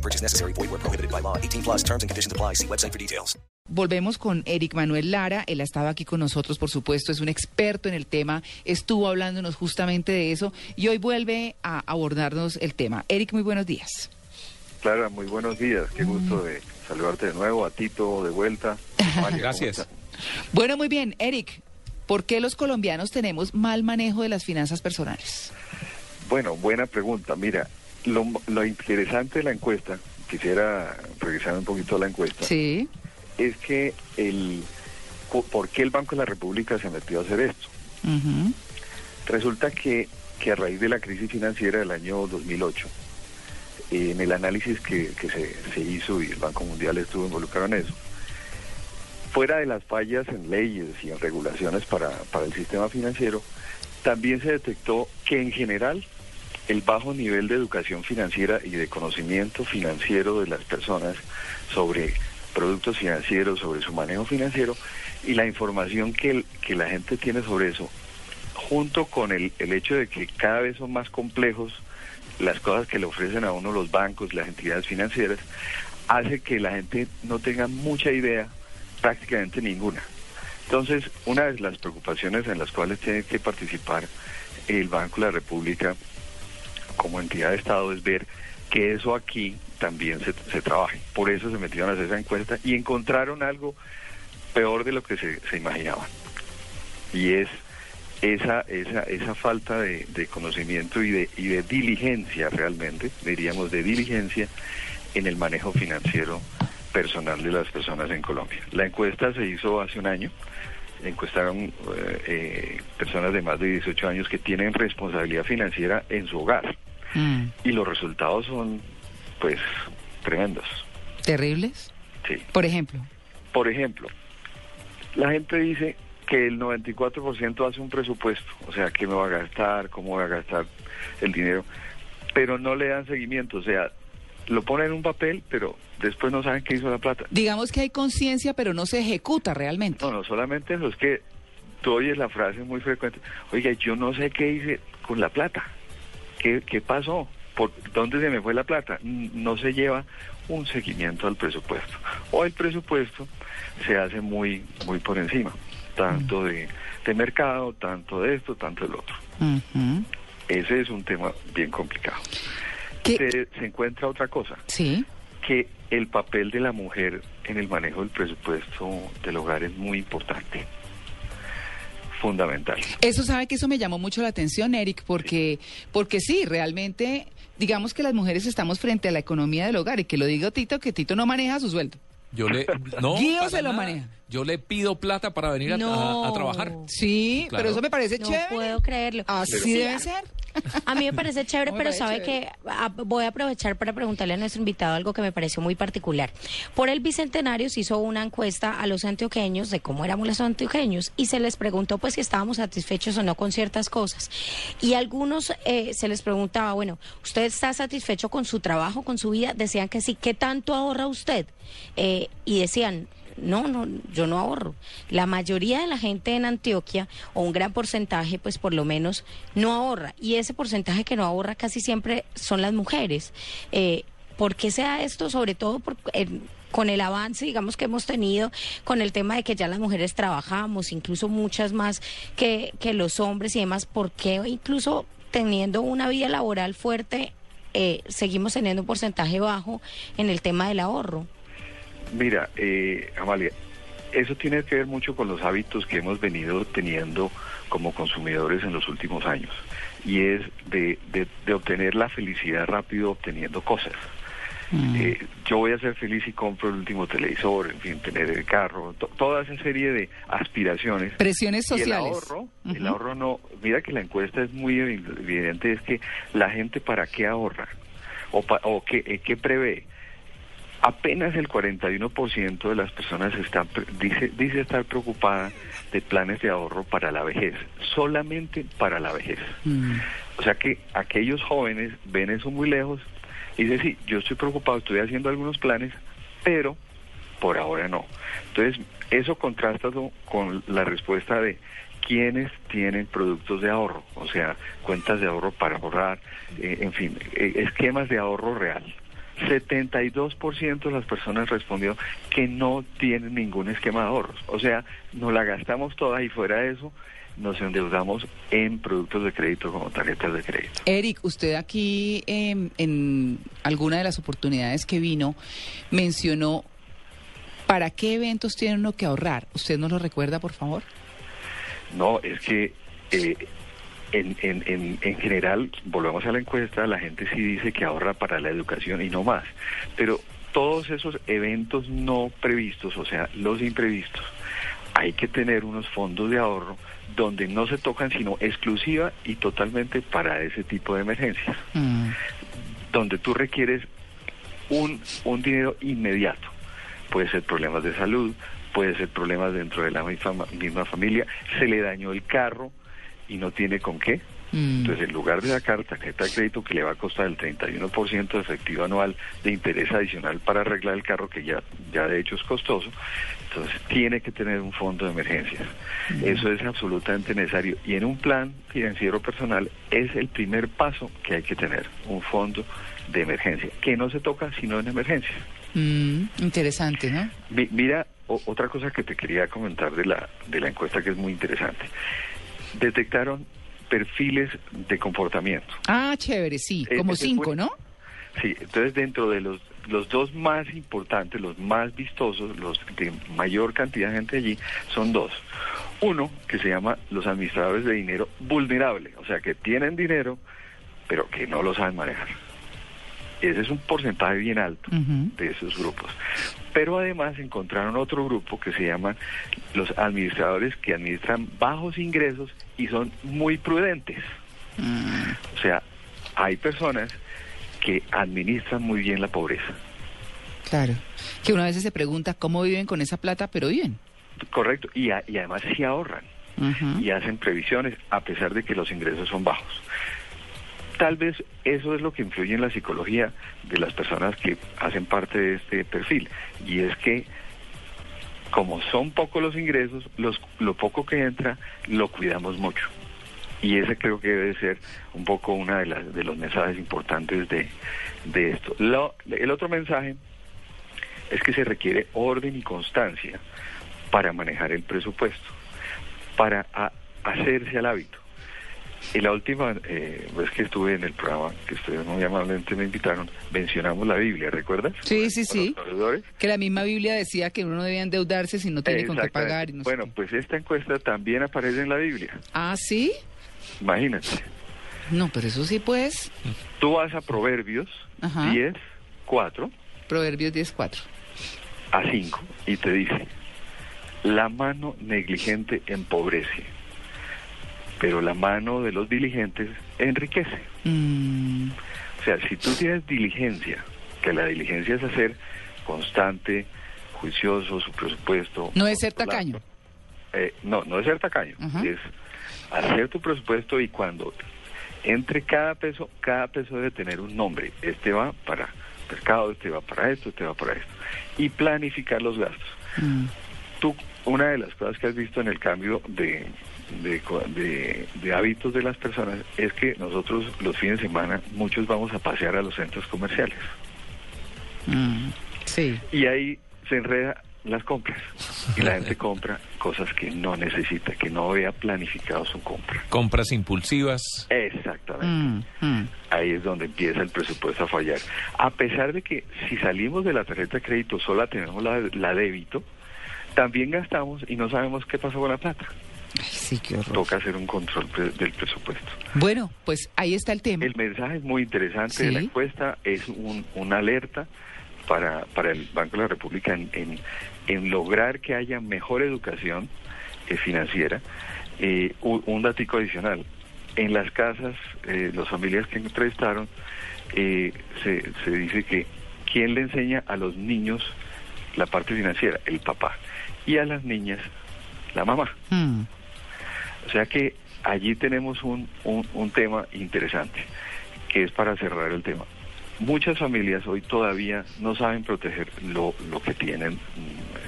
No purchase necessary. Void where prohibited by law. 18 plus terms and conditions apply. See website for details. Volvemos con Eric Manuel Lara. Él ha estado aquí con nosotros, por supuesto, es un experto en el tema. Estuvo hablándonos justamente de eso y hoy vuelve a abordarnos el tema. Eric, muy buenos días. Clara, muy buenos días. Qué gusto de saludarte de nuevo, a Tito de vuelta. Mario, Gracias. Bueno, muy bien. Eric, ¿por qué los colombianos tenemos mal manejo de las finanzas personales? Bueno, buena pregunta. Mira, lo, lo interesante de la encuesta, quisiera revisar un poquito la encuesta, Sí. es que el po- por qué el Banco de la República se metió a hacer esto. Resulta que, que a raíz de la crisis financiera del año 2008, en el análisis que, que se, se hizo y el Banco Mundial estuvo involucrado en eso, fuera de las fallas en leyes y en regulaciones para, para el sistema financiero, también se detectó que en general el bajo nivel de educación financiera y de conocimiento financiero de las personas sobre productos financieros, sobre su manejo financiero y la información que, que la gente tiene sobre eso, junto con el, el hecho de que cada vez son más complejos las cosas que le ofrecen a uno los bancos, las entidades financieras, hace que la gente no tenga mucha idea, prácticamente ninguna. Entonces, una de las preocupaciones en las cuales tiene que participar el Banco de la República como entidad de Estado es ver que eso aquí también se, trabaje. Por eso se metieron a hacer esa encuesta y encontraron algo peor de lo que se, se imaginaban. Y es esa, esa, esa falta de, de conocimiento y de, y de diligencia realmente, diríamos de diligencia en el manejo financiero personal de las personas en Colombia. La encuesta se hizo hace un año, encuestaron eh, eh, personas de más de 18 años que tienen responsabilidad financiera en su hogar Mm. y los resultados son pues tremendos. ¿Terribles? Sí. Por ejemplo. Por ejemplo, la gente dice que el 94% hace un presupuesto, o sea, qué me va a gastar, cómo voy a gastar el dinero, pero no le dan seguimiento, o sea, lo ponen en un papel, pero después no saben qué hizo la plata. Digamos que hay conciencia, pero no se ejecuta realmente. No, no solamente eso, es que tú oyes la frase muy frecuente, oiga, yo no sé qué hice con la plata, qué, qué pasó, por dónde se me fue la plata, no se lleva un seguimiento al presupuesto, o el presupuesto se hace muy, muy por encima, tanto de, de mercado, tanto de esto, tanto del otro. Ese es un tema bien complicado. Se, se encuentra otra cosa, Sí. que el papel de la mujer en el manejo del presupuesto del hogar es muy importante, fundamental. Eso sabe que eso me llamó mucho la atención, Eric, porque, porque sí, realmente, digamos que las mujeres estamos frente a la economía del hogar y que lo diga Tito, que Tito no maneja su sueldo. Yo le no Guido se lo nada. maneja. Yo le pido plata para venir a, No. a- a trabajar. Sí, Claro. pero eso me parece No chévere. puedo creerlo. Así Sí, debe ser. A mí me parece chévere, pero sabe chévere. que voy a aprovechar para preguntarle a nuestro invitado algo que me pareció muy particular. Por el Bicentenario se hizo una encuesta a los antioqueños de cómo éramos los antioqueños y se les preguntó pues si estábamos satisfechos o no con ciertas cosas. Y algunos eh, se les preguntaba, bueno, ¿usted está satisfecho con su trabajo, con su vida? Decían que sí. ¿Qué tanto ahorra usted? Eh, y decían, no, no, yo no ahorro. La mayoría de la gente en Antioquia, o un gran porcentaje, pues por lo menos, no ahorra. Y ese porcentaje que no ahorra casi siempre son las mujeres. Eh, ¿Por qué sea esto? Sobre todo por, en- con el avance, digamos, que hemos tenido con el tema de que ya las mujeres trabajamos, incluso muchas más que, que los hombres y demás. ¿Por qué incluso teniendo una vida laboral fuerte, eh, seguimos teniendo un porcentaje bajo en el tema del ahorro? Mira, eh, Amalia, eso tiene que ver mucho con los hábitos que hemos venido teniendo como consumidores en los últimos años y es de, de- de obtener la felicidad rápido obteniendo cosas. Eh, yo voy a ser feliz si compro el último televisor, en fin, tener el carro, to- toda esa serie de aspiraciones. Presiones Y el sociales. ahorro, el ahorro no, mira que la encuesta es muy evidente, es que la gente para qué ahorra o, pa- o qué, eh, qué prevé. Apenas el 41% de las personas están, dice, dice estar preocupada de planes de ahorro para la vejez, solamente para la vejez. Mm. O sea que aquellos jóvenes ven eso muy lejos y dicen, sí, yo estoy preocupado, estoy haciendo algunos planes, pero por ahora no. Entonces, eso contrasta con- con la respuesta de quienes tienen productos de ahorro, o sea, cuentas de ahorro para ahorrar, eh, en fin, eh, esquemas de ahorro real. 72% de las personas respondió que no tienen ningún esquema de ahorros. O sea, nos la gastamos toda y fuera de eso nos endeudamos en productos de crédito como tarjetas de crédito. Eric, usted aquí em, en alguna de las oportunidades que vino mencionó para qué eventos tiene uno que ahorrar. ¿Usted nos lo recuerda, por favor? No, es que eh, en, en, en, en general, volvemos a la encuesta, la gente sí dice que ahorra para la educación y no más. Pero todos esos eventos no previstos, o sea, los imprevistos, hay que tener unos fondos de ahorro donde no se tocan sino exclusiva y totalmente para ese tipo de emergencias, Mm. donde tú requieres un, un dinero inmediato. Puede ser problemas de salud, puede ser problemas dentro de la misma, misma familia, se le dañó el carro y no tiene con qué. Mm. Entonces, en lugar de sacar tarjeta de crédito que le va a costar el 31% de efectivo anual de interés adicional para arreglar el carro, que ya, ya de hecho es costoso, entonces tiene que tener un fondo de emergencias. Eso es absolutamente necesario. Y en un plan financiero personal es el primer paso que hay que tener, un fondo de emergencia, que no se toca sino en emergencias. Mm, interesante, ¿no? Mi- Mira, o- otra cosa que te quería comentar de la, de la encuesta que es muy interesante. Detectaron perfiles de comportamiento. Ah, chévere, sí, Eh, como cinco, fue- ¿no? Sí, entonces dentro de los, los dos más importantes, los más vistosos, los de mayor cantidad de gente allí, son dos. Uno, que se llama los administradores de dinero vulnerable, o sea, que tienen dinero, pero que no lo saben manejar. Ese es un porcentaje bien alto de esos grupos. Pero además encontraron otro grupo que se llaman los administradores que administran bajos ingresos y son muy prudentes. Mm, O sea, hay personas que administran muy bien la pobreza. claro. Que una vez se pregunta cómo viven con esa plata, pero viven. Correcto. Y, a- y además sí ahorran y hacen previsiones a pesar de que los ingresos son bajos. Tal vez eso es lo que influye en la psicología de las personas que hacen parte de este perfil. Y es que como son pocos los ingresos, los, lo poco que entra lo cuidamos mucho. Y ese creo que debe ser un poco uno de, las, de los mensajes importantes de, de esto. El otro mensaje es que se requiere orden y constancia para manejar el presupuesto, para hacerse al hábito. Y la última eh, vez que estuve en el programa, que ustedes muy amablemente me invitaron, mencionamos la Biblia, ¿recuerdas? Sí, sí, sí. Que la misma Biblia decía que uno no debía endeudarse si no tiene con qué pagar. Y no sé bueno, qué. pues esta encuesta también aparece en la Biblia. Ah, sí. Imagínate. No, pero eso sí, pues. Tú vas a Proverbios Ajá. 10, 4 Proverbios 10.4. a 5 y te dice, la mano negligente empobrece, pero la mano de los diligentes enriquece. Mm, O sea, si tú tienes diligencia, que la diligencia es hacer constante, juicioso su presupuesto. No es ser tacaño. Eh, no, no es ser tacaño, es hacer tu presupuesto y cuando entre cada peso, cada peso debe tener un nombre. Este va para mercado, este va para esto, este va para esto. Y planificar los gastos. mm. Tú, una de las cosas que has visto en el cambio de, de, co- de- de hábitos de las personas es que nosotros los fines de semana muchos vamos a pasear a los centros comerciales Mm, sí. y ahí se enreda las compras y la gente compra cosas que no necesita, que no había planificado su compra. Compras impulsivas. Exactamente. Mm, mm. Ahí es donde empieza el presupuesto a fallar. A pesar de que si salimos de la tarjeta de crédito solo tenemos la, la débito, también gastamos y no sabemos qué pasó con la plata. Ay, sí, qué horror. Toca hacer un control pre- del presupuesto. Bueno, pues ahí está el tema. El mensaje es muy interesante de la encuesta, es un, una alerta para, para el Banco de la República en, en- en lograr que haya mejor educación eh, financiera. Eh, un, un datico adicional, en las casas, eh, las familias que entrevistaron, eh, se, se dice que ¿quién le enseña a los niños la parte financiera? El papá. Y a las niñas, la mamá. Mm. O sea que allí tenemos un, un, tema interesante, que es para cerrar el tema. Muchas familias hoy todavía no saben proteger lo, lo que tienen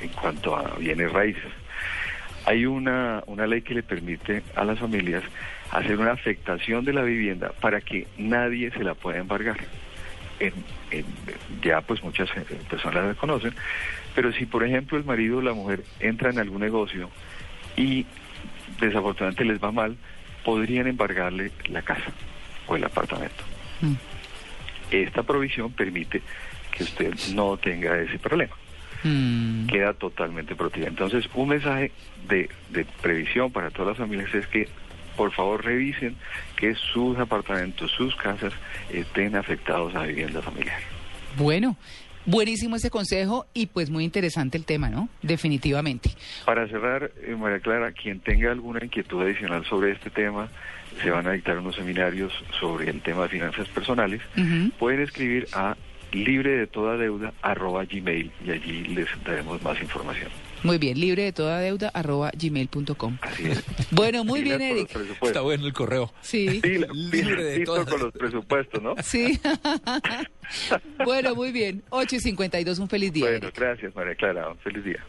en cuanto a bienes raíces. Hay una, una ley que le permite a las familias hacer una afectación de la vivienda para que nadie se la pueda embargar. Ya pues muchas eh, personas la conocen, pero si por ejemplo el marido o la mujer entra en algún negocio y desafortunadamente les va mal, podrían embargarle la casa o el apartamento. Mm. Esta provisión permite que usted no tenga ese problema Mm. queda totalmente protegida. Entonces, un mensaje de, de previsión para todas las familias es que por favor revisen que sus apartamentos, sus casas estén afectados a vivienda familiar. Bueno, buenísimo ese consejo y pues muy interesante el tema, ¿no? Definitivamente. Para cerrar, eh, María Clara, quien tenga alguna inquietud adicional sobre este tema, se van a dictar unos seminarios sobre el tema de finanzas personales. Pueden escribir a libre de toda deuda arroba gmail y allí les daremos más información. Muy bien, libre de toda deuda arroba gmail.com. Así es. Bueno, muy bien, Eric. Está bueno el correo. Sí, Pila- Libre de listo toda con los presupuestos, ¿no? sí. bueno, muy bien. 8 y 52, un feliz día. Bueno, Eric. gracias María Clara, feliz día.